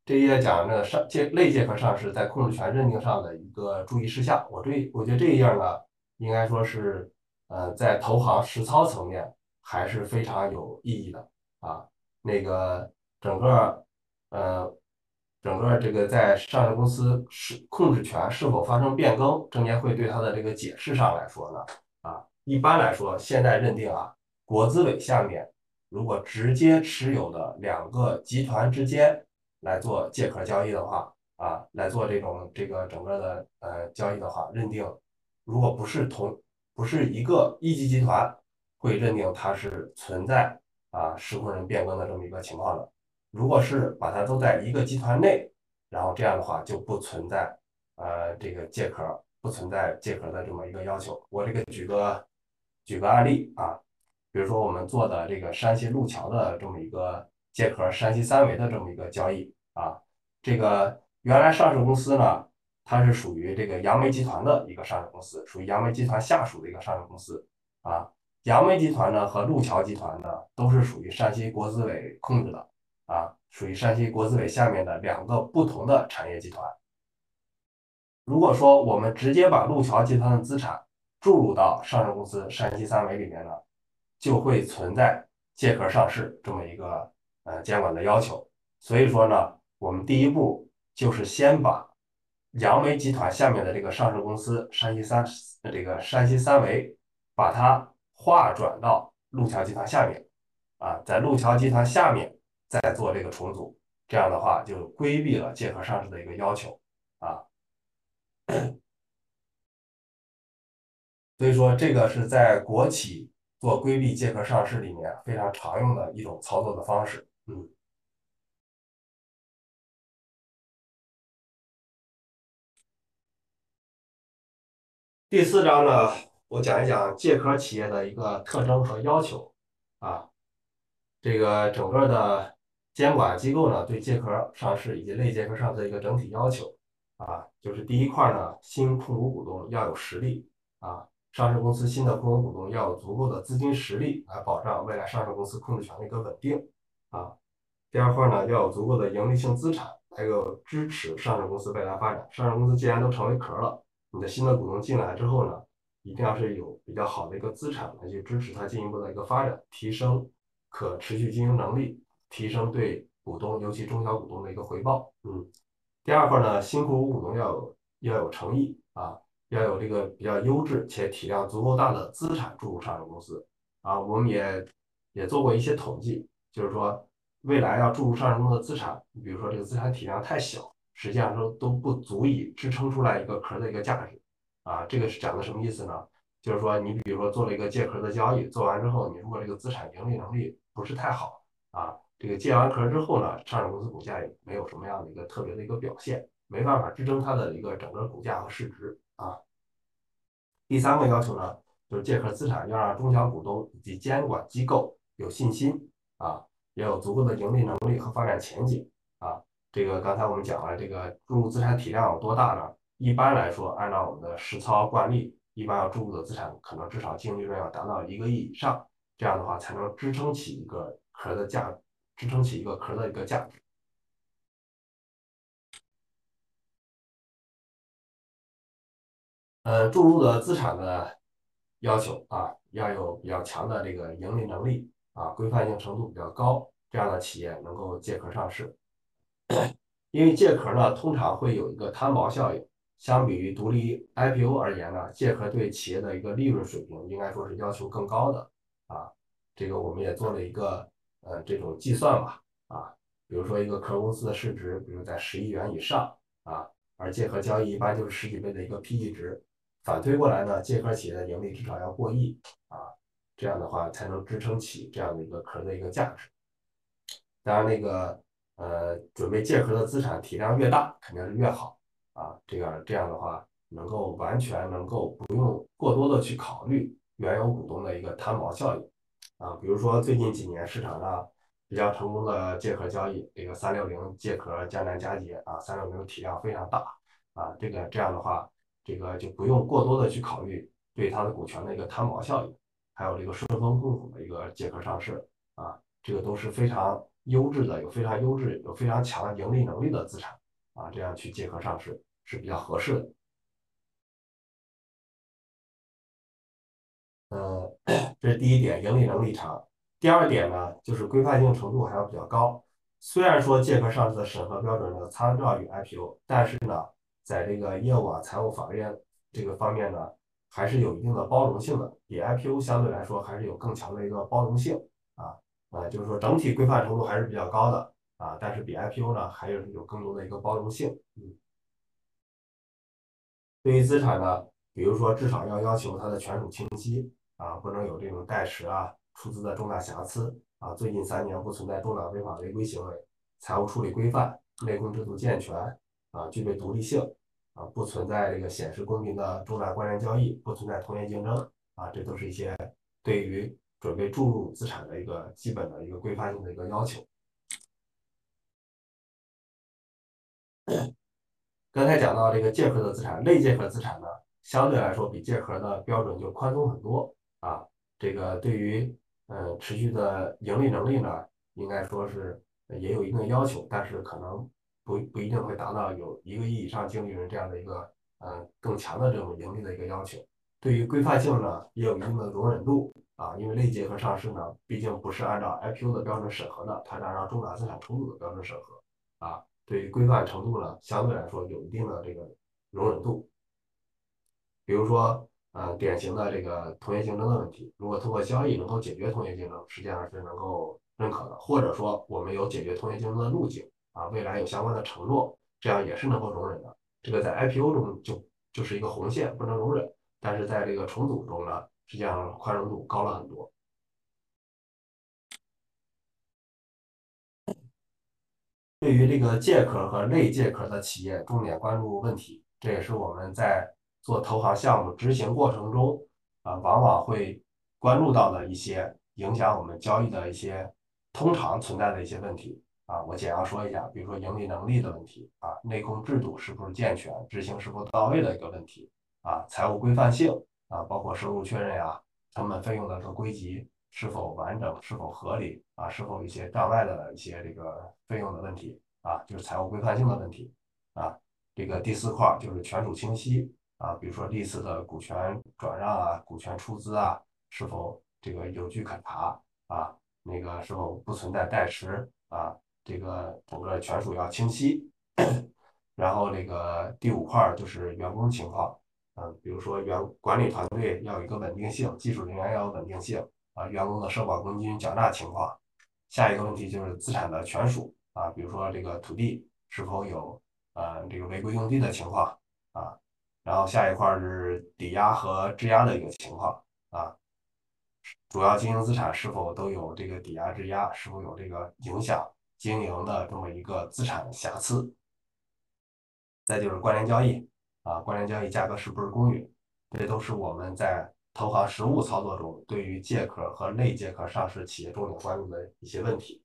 这一页讲这个上借类借壳上市在控制权认定上的一个注意事项。我这我觉得这一页呢，应该说是呃在投行实操层面还是非常有意义的啊。那个整个呃整个这个在上市公司是控制权是否发生变更，证监会对它的这个解释上来说呢啊，一般来说现在认定啊，国资委下面如果直接持有的两个集团之间。来做借壳交易的话，啊，来做这种这个整个的呃交易的话，认定如果不是同不是一个一级集团，会认定它是存在啊实控人变更的这么一个情况的。如果是把它都在一个集团内，然后这样的话就不存在呃这个借壳不存在借壳的这么一个要求。我这个举个举个案例啊，比如说我们做的这个山西路桥的这么一个。借壳山西三维的这么一个交易啊，这个原来上市公司呢，它是属于这个杨梅集团的一个上市公司，属于杨梅集团下属的一个上市公司啊。杨梅集团呢和路桥集团呢都是属于山西国资委控制的啊，属于山西国资委下面的两个不同的产业集团。如果说我们直接把路桥集团的资产注入到上市公司山西三维里面呢，就会存在借壳上市这么一个。呃，监管的要求，所以说呢，我们第一步就是先把杨梅集团下面的这个上市公司山西三这个山西三维，把它划转到路桥集团下面，啊，在路桥集团下面再做这个重组，这样的话就规避了借壳上市的一个要求，啊，所以说这个是在国企做规避借壳上市里面非常常用的一种操作的方式。嗯，第四章呢，我讲一讲借壳企业的一个特征和要求啊。这个整个的监管机构呢，对借壳上市以及类借壳上市的一个整体要求啊，就是第一块呢，新控股股东要有实力啊，上市公司新的控股股东要有足够的资金实力来保障未来上市公司控制权的一个稳定啊。第二块呢，要有足够的盈利性资产，还有支持上市公司未来发展。上市公司既然都成为壳了，你的新的股东进来之后呢，一定要是有比较好的一个资产来去支持它进一步的一个发展，提升可持续经营能力，提升对股东，尤其中小股东的一个回报。嗯，第二块呢，新股股东要有要有诚意啊，要有这个比较优质且体量足够大的资产注入上市公司啊。我们也也做过一些统计，就是说。未来要注入上市公司的资产，比如说这个资产体量太小，实际上都都不足以支撑出来一个壳的一个价值啊。这个是讲的什么意思呢？就是说你比如说做了一个借壳的交易，做完之后，你如果这个资产盈利能力不是太好啊，这个借完壳之后呢，上市公司股价也没有什么样的一个特别的一个表现，没办法支撑它的一个整个股价和市值啊。第三个要求呢，就是借壳资产要让中小股东以及监管机构有信心啊。要有足够的盈利能力和发展前景啊！这个刚才我们讲了，这个注入资产体量有多大呢？一般来说，按照我们的实操惯例，一般要注入的资产可能至少净利润要达到一个亿以上，这样的话才能支撑起一个壳的价，支撑起一个壳的一个价值。呃，注入的资产的要求啊，要有比较强的这个盈利能力啊，规范性程度比较高，这样的企业能够借壳上市。因为借壳呢，通常会有一个摊薄效应。相比于独立 IPO 而言呢，借壳对企业的一个利润水平应该说是要求更高的啊。这个我们也做了一个呃这种计算吧啊，比如说一个壳公司的市值，比如在十亿元以上啊，而借壳交易一般就是十几倍的一个 PE 值。反推过来呢，借壳企业的盈利至少要过亿啊，这样的话才能支撑起这样的一个壳的一个价值。当然那个。呃，准备借壳的资产体量越大，肯定是越好啊。这样这样的话，能够完全能够不用过多的去考虑原有股东的一个摊薄效应啊。比如说最近几年市场上比较成功的借壳交易，这个三六零借壳江南嘉捷啊，三六零体量非常大啊。这个这样的话，这个就不用过多的去考虑对它的股权的一个摊薄效应，还有这个顺丰控股的一个借壳上市啊，这个都是非常。优质的有非常优质、有非常强的盈利能力的资产啊，这样去借壳上市是比较合适的。这是第一点，盈利能力强。第二点呢，就是规范性程度还要比较高。虽然说借壳上市的审核标准呢参照于 IPO，但是呢，在这个业务啊、财务法院这个方面呢，还是有一定的包容性的，比 IPO 相对来说还是有更强的一个包容性啊。啊，就是说整体规范程度还是比较高的啊，但是比 IPO 呢还有有更多的一个包容性。嗯，对于资产呢，比如说至少要要求它的权属清晰啊，不能有这种代持啊、出资的重大瑕疵啊，最近三年不存在重大违法违规行为，财务处理规范，内控制度健全啊，具备独立性啊，不存在这个显示公平的重大关联交易，不存在同业竞争啊，这都是一些对于。准备注入资产的一个基本的一个规范性的一个要求。刚才讲到这个借壳的资产，类借壳资产呢，相对来说比借壳的标准就宽松很多啊。这个对于呃持续的盈利能力呢，应该说是也有一定要求，但是可能不不一定会达到有一个亿以上净利润这样的一个呃更强的这种盈利的一个要求。对于规范性呢，也有一定的容忍度。啊，因为类结合上市呢，毕竟不是按照 IPO 的标准审核的，它是按照重大资产重组的标准审核。啊，对于规范程度呢，相对来说有一定的这个容忍度。比如说，呃，典型的这个同业竞争的问题，如果通过交易能够解决同业竞争，实际上是能够认可的。或者说，我们有解决同业竞争的路径，啊，未来有相关的承诺，这样也是能够容忍的。这个在 IPO 中就就是一个红线，不能容忍。但是在这个重组中呢？实际上宽容度高了很多。对于这个借壳和类借壳的企业，重点关注问题，这也是我们在做投行项目执行过程中啊，往往会关注到的一些影响我们交易的一些通常存在的一些问题啊。我简要说一下，比如说盈利能力的问题啊，内控制度是不是健全，执行是否到位的一个问题啊，财务规范性。啊，包括收入确认呀，成本费用的这个归集是否完整、是否合理啊，是否一些账外的一些这个费用的问题啊，就是财务规范性的问题啊。这个第四块就是权属清晰啊，比如说历次的股权转让啊、股权出资啊，是否这个有据可查啊？那个是否不存在代持啊？这个整个权属要清晰。然后这个第五块就是员工情况。嗯，比如说员管理团队要有一个稳定性，技术人员要有稳定性啊，员工的社保公积金缴纳情况。下一个问题就是资产的权属啊，比如说这个土地是否有呃这个违规用地的情况。然后下一块是抵押和质押的一个情况啊，主要经营资产是否都有这个抵押质押，是否有这个影响经营的这么一个资产瑕疵。再就是关联交易。啊，关联交易价格是不是公允？这都是我们在投行实务操作中对于借壳和类借壳上市企业重点关注的一些问题。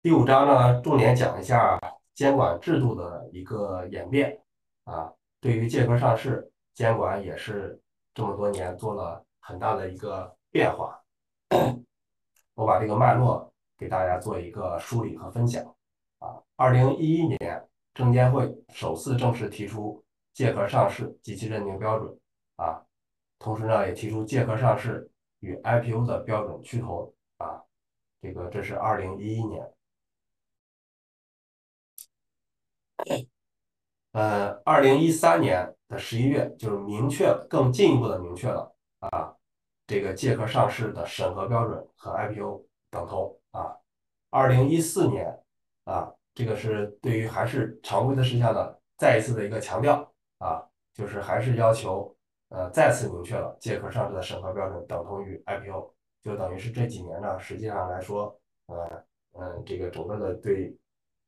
第五章呢，重点讲一下监管制度的一个演变。啊，对于借壳上市监管也是这么多年做了很大的一个变化。我把这个脉络给大家做一个梳理和分享啊。二零一一年，证监会首次正式提出借壳上市及其认定标准啊，同时呢，也提出借壳上市与 IPO 的标准趋同啊。这个这是二零一一年。呃，二零一三年的十一月，就是明确更进一步的明确了啊，这个借壳上市的审核标准和 IPO 等同啊。二零一四年啊，这个是对于还是常规的事项的再一次的一个强调啊，就是还是要求呃再次明确了借壳上市的审核标准等同于 IPO，就等于是这几年呢，实际上来说，呃嗯，这个整个的对。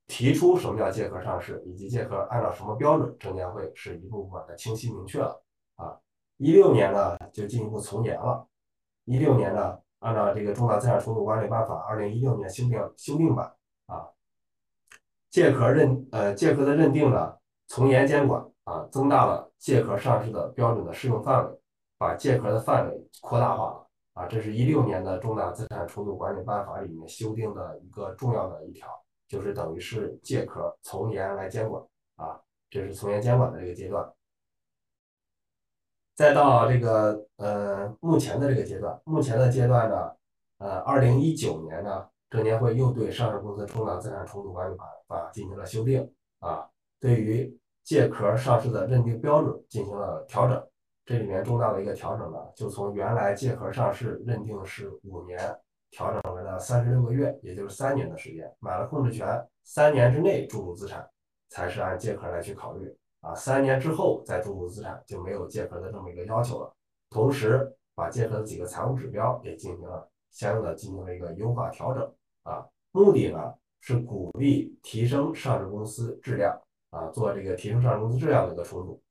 提出什么叫借壳上市，以及借壳按照什么标准，证监会是一步步把它清晰明确了啊。一六年呢就进一步从严了，一六年呢按照这个重大资产重组管理办法二零一六年修订修订版啊，借壳认呃借壳的认定呢从严监管啊，增大了借壳上市的标准的适用范围，把借壳的范围扩大化了啊。这是一六年的重大资产重组管理办法里面修订的一个重要的一条。就是等于是借壳从严来监管啊，这是从严监管的这个阶段。再到这个呃目前的这个阶段，目前的阶段呢，呃，二零一九年呢，证监会又对上市公司重大资产重组管理办法进行了修订啊，对于借壳上市的认定标准进行了调整。这里面重大的一个调整呢，就从原来借壳上市认定是五年。调整为了三十六个月，也就是三年的时间，买了控制权，三年之内注入资产才是按借壳来去考虑啊，三年之后再注入资产就没有借壳的这么一个要求了。同时，把借壳的几个财务指标也进行了相应的进行了一个优化调整啊，目的呢是鼓励提升上市公司质量啊，做这个提升上市公司质量的一个重组。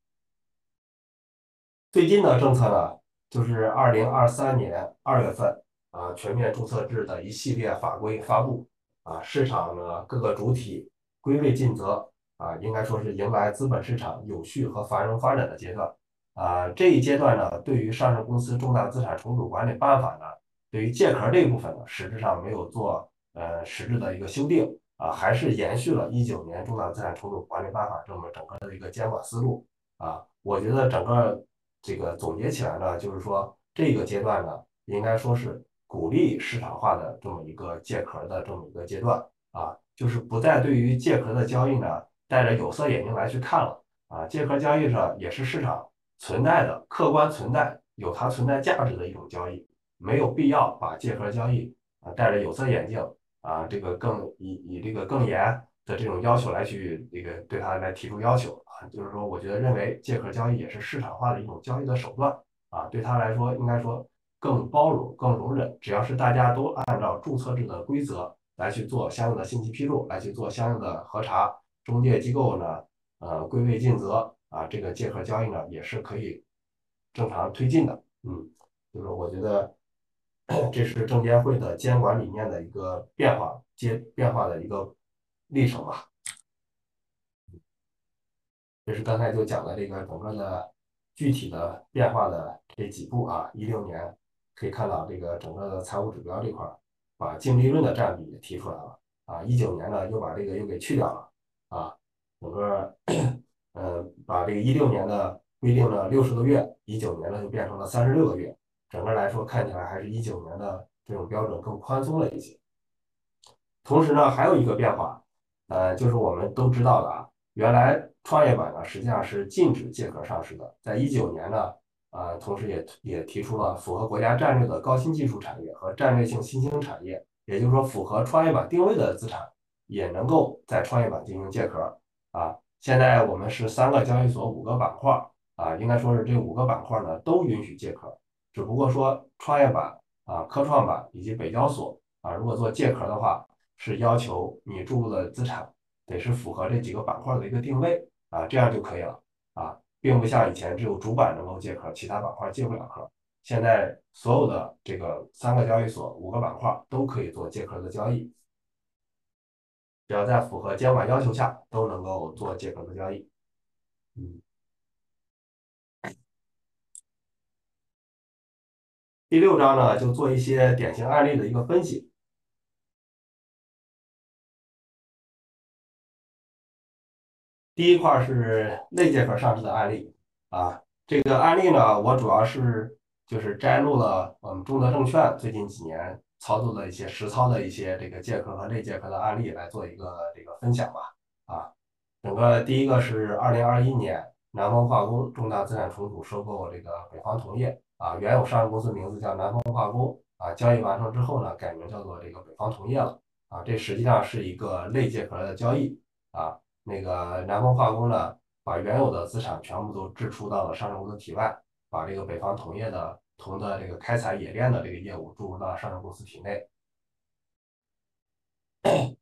最近的政策呢，就是二零二三年二月份。啊，全面注册制的一系列法规发布啊，市场呢各个主体归位尽责啊，应该说是迎来资本市场有序和繁荣发展的阶段啊。这一阶段呢，对于上市公司重大资产重组管理办法呢，对于借壳这一部分呢，实质上没有做呃实质的一个修订啊，还是延续了一九年重大资产重组管理办法这么整个的一个监管思路啊。我觉得整个这个总结起来呢，就是说这个阶段呢，应该说是。鼓励市场化的这么一个借壳的这么一个阶段啊，就是不再对于借壳的交易呢戴着有色眼镜来去看了啊，借壳交易上也是市场存在的客观存在有它存在价值的一种交易，没有必要把借壳交易啊戴着有色眼镜啊，这个更以以这个更严的这种要求来去这个对它来提出要求啊，就是说我觉得认为借壳交易也是市场化的一种交易的手段啊，对他来说应该说。更包容、更容忍，只要是大家都按照注册制的规则来去做相应的信息披露，来去做相应的核查，中介机构呢，呃，归位尽责啊，这个借壳交易呢也是可以正常推进的。嗯，就是我觉得 这是证监会的监管理念的一个变化，接变化的一个历程吧。这是刚才就讲的这个整个的具体的变化的这几步啊，一六年。可以看到，这个整个的财务指标这块儿，把净利润的占比提出来了啊。一九年呢，又把这个又给去掉了啊。整个，嗯，把这个一六年的规定了六十个月，一九年呢就变成了三十六个月。整个来说，看起来还是一九年的这种标准更宽松了一些。同时呢，还有一个变化，呃，就是我们都知道的啊，原来创业板呢实际上是禁止借壳上市的，在一九年呢。啊，同时也也提出了符合国家战略的高新技术产业和战略性新兴产业，也就是说符合创业板定位的资产也能够在创业板进行借壳啊。现在我们是三个交易所五个板块啊，应该说是这五个板块呢都允许借壳，只不过说创业板啊、科创板以及北交所啊，如果做借壳的话，是要求你注入的资产得是符合这几个板块的一个定位啊，这样就可以了。并不像以前只有主板能够借壳，其他板块借不了壳。现在所有的这个三个交易所、五个板块都可以做借壳的交易，只要在符合监管要求下，都能够做借壳的交易。嗯。第六章呢，就做一些典型案例的一个分析。第一块是类借壳上市的案例啊，这个案例呢，我主要是就是摘录了我们中德证券最近几年操作的一些实操的一些这个借壳和类借壳的案例来做一个这个分享吧啊。整个第一个是二零二一年南方化工重大资产重组收购这个北方铜业啊，原有上市公司名字叫南方化工啊，交易完成之后呢，改名叫做这个北方铜业了啊，这实际上是一个类借壳的交易啊。那个南方化工呢，把原有的资产全部都置出到了上市公司体外，把这个北方铜业的铜的这个开采冶炼的这个业务注入到上市公司体内。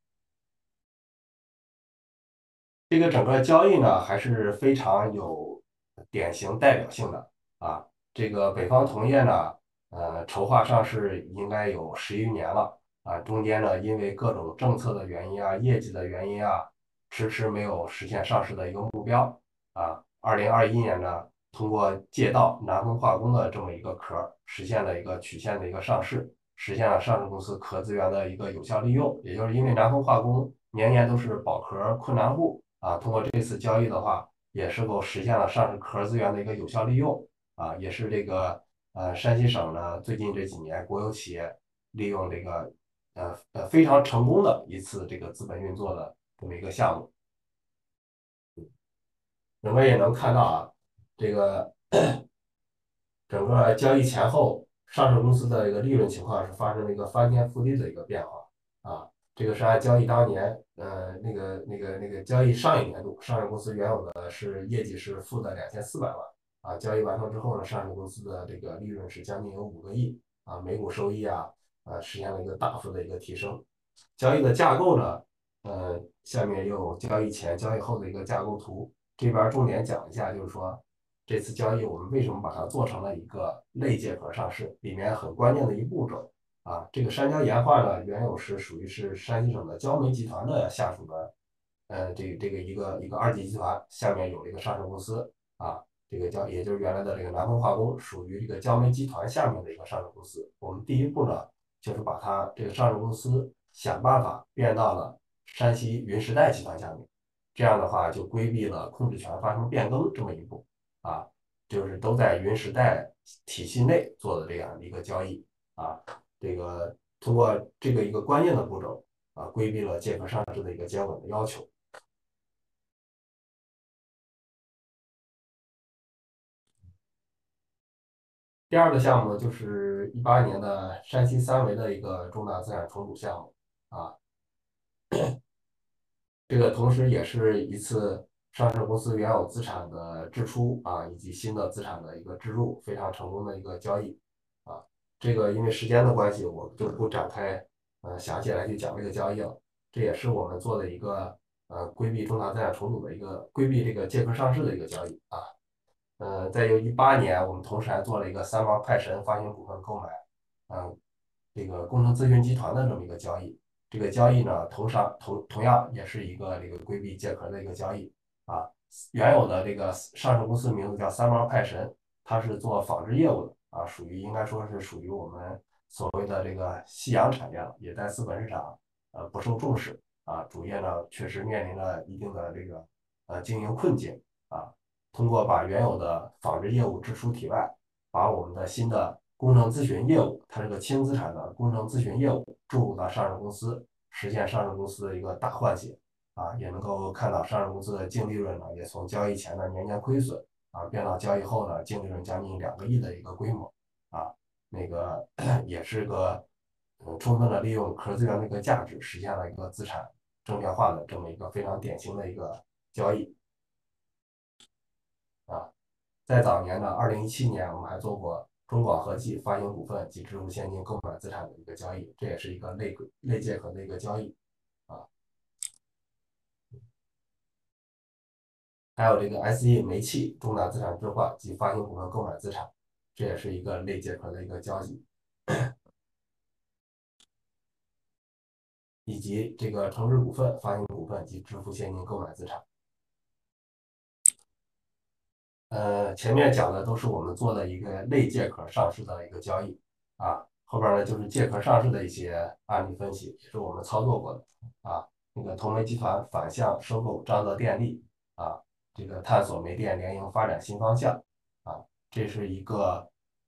这个整个交易呢，还是非常有典型代表性的啊。这个北方铜业呢，呃，筹划上市应该有十余年了啊，中间呢，因为各种政策的原因啊，业绩的原因啊。迟迟没有实现上市的一个目标啊！二零二一年呢，通过借道南方化工的这么一个壳，实现了一个曲线的一个上市，实现了上市公司壳资源的一个有效利用。也就是因为南方化工年年都是保壳困难户啊，通过这次交易的话，也是否实现了上市壳资源的一个有效利用啊，也是这个呃山西省呢最近这几年国有企业利用这个呃呃非常成功的一次这个资本运作的。这么一个项目，我们也能看到啊，这个 整个交易前后，上市公司的一个利润情况是发生了一个翻天覆地的一个变化啊。这个是按交易当年，呃，那个那个那个交易上一年度，上市公司原有的是业绩是负的两千四百万啊，交易完成之后呢，上市公司的这个利润是将近有五个亿啊，每股收益啊，呃，实现了一个大幅的一个提升。交易的架构呢？呃，下面有交易前、交易后的一个架构图，这边重点讲一下，就是说这次交易我们为什么把它做成了一个类借壳上市，里面很关键的一步骤啊。这个山椒岩化呢，原有是属于是山西省的焦煤集团的下属的，呃，这个这个一个一个二级集团，下面有一个上市公司啊，这个叫也就是原来的这个南方化工，属于这个焦煤集团下面的一个上市公司。我们第一步呢，就是把它这个上市公司想办法变到了。山西云时代集团下面，这样的话就规避了控制权发生变更这么一步啊，就是都在云时代体系内做的这样的一个交易啊，这个通过这个一个关键的步骤啊，规避了借壳上市的一个监管的要求。第二个项目呢就是一八年的山西三维的一个重大资产重组项目啊。这个同时也是一次上市公司原有资产的支出啊，以及新的资产的一个置入，非常成功的一个交易啊。这个因为时间的关系，我就不展开呃详细来去讲这个交易了。这也是我们做的一个呃规避重大资产重组的一个规避这个借壳上市的一个交易啊。呃，在由一八年，我们同时还做了一个三毛快神发行股份购买，嗯，这个工程咨询集团的这么一个交易。这个交易呢，同上同同样也是一个这个规避借壳的一个交易啊。原有的这个上市公司名字叫三毛派神，它是做纺织业务的啊，属于应该说是属于我们所谓的这个夕阳产业了，也在资本市场呃不受重视啊。主业呢确实面临了一定的这个呃经营困境啊。通过把原有的纺织业务支出体外，把我们的新的工程咨询业务，它是个轻资产的工程咨询业务。注入到上市公司，实现上市公司的一个大换血啊，也能够看到上市公司的净利润呢，也从交易前的年年亏损啊，变到交易后呢，净利润将近两个亿的一个规模啊，那个 也是个嗯，充分的利用壳资源的一个价值，实现了一个资产证券化的这么一个非常典型的一个交易啊。在早年呢，二零一七年我们还做过。中广核技发行股份及支付现金购买资产的一个交易，这也是一个类类借壳的一个交易啊。还有这个 SE 煤气重大资产置换及发行股份购买资产，这也是一个类借壳的一个交易，以及这个城市股份发行股份及支付现金购买资产。呃，前面讲的都是我们做的一个类借壳上市的一个交易啊，后边呢就是借壳上市的一些案例分析，也是我们操作过的啊。那个同煤集团反向收购张泽电力啊，这个探索煤电联营发展新方向啊，这是一个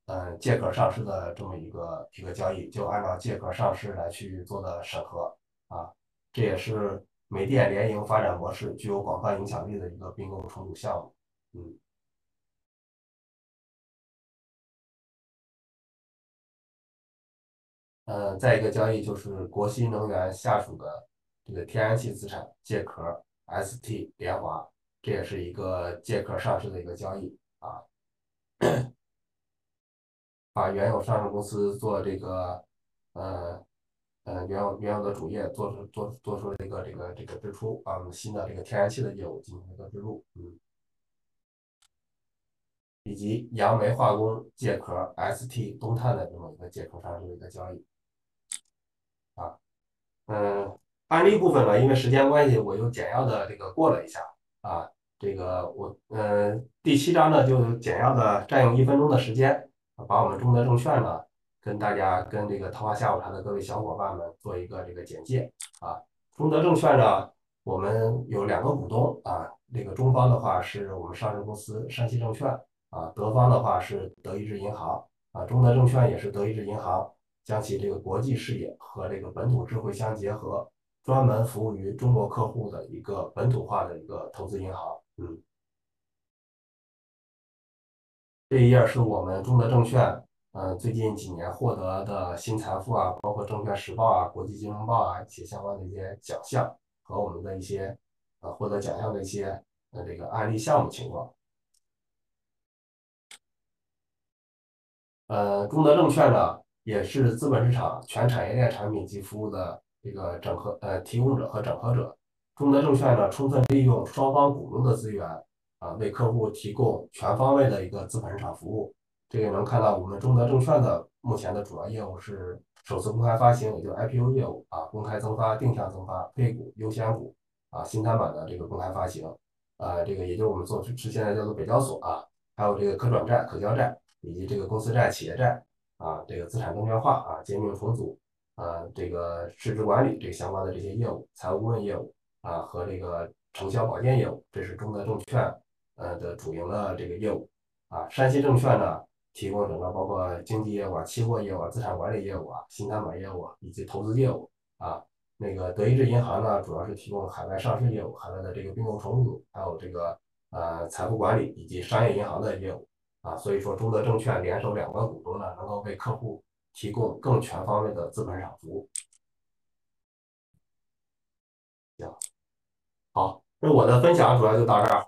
嗯借壳上市的这么一个一个交易，就按照借壳上市来去做的审核啊，这也是煤电联营发展模式具有广泛影响力的一个并购重组项目，嗯。呃，再一个交易就是国新能源下属的这个天然气资产借壳 ST 联华，这也是一个借壳上市的一个交易啊，把原有上市公司做这个呃呃原有原有的主业做出做做出这个这个这个支出啊，新的这个天然气的业务进行一个支入，嗯，以及杨梅化工借壳 ST 东碳的这么一个借壳上市的一个交易。嗯，案例部分呢，因为时间关系，我就简要的这个过了一下啊。这个我，嗯，第七章呢，就简要的占用一分钟的时间，把我们中德证券呢，跟大家跟这个桃花下午茶的各位小伙伴们做一个这个简介啊。中德证券呢，我们有两个股东啊，这个中方的话是我们上市公司山西证券啊，德方的话是德意志银行啊，中德证券也是德意志银行。将其这个国际视野和这个本土智慧相结合，专门服务于中国客户的一个本土化的一个投资银行。嗯，这一页是我们中德证券，嗯，最近几年获得的新财富啊，包括证券时报啊、国际金融报啊一些相关的一些奖项和我们的一些呃获得奖项的一些呃这个案例项目情况。呃，中德证券呢？也是资本市场全产业链产品及服务的这个整合呃提供者和整合者。中德证券呢，充分利用双方股东的资源啊，为客户提供全方位的一个资本市场服务。这个能看到我们中德证券的目前的主要业务是首次公开发行，也就 IPO 业务啊，公开增发、定向增发、配股、优先股啊，新三板的这个公开发行啊，这个也就我们做是现在叫做北交所啊，还有这个可转债、可交债以及这个公司债、企业债。啊，这个资产证券化啊，兼并重组啊，这个市值管理这相关的这些业务，财务顾问业务啊，和这个承销保荐业务，这是中德证券呃的主营的这个业务啊。山西证券呢，提供整个包括经纪业务啊、期货业务啊、资产管理业务啊、新三板业务啊以及投资业务啊。那个德意志银行呢，主要是提供海外上市业务、海外的这个并购重组，还有这个呃财富管理以及商业银行的业务。啊，所以说中德证券联手两个股东呢，能够为客户提供更全方位的资本市场服务。行，好，那我的分享主要就到这儿。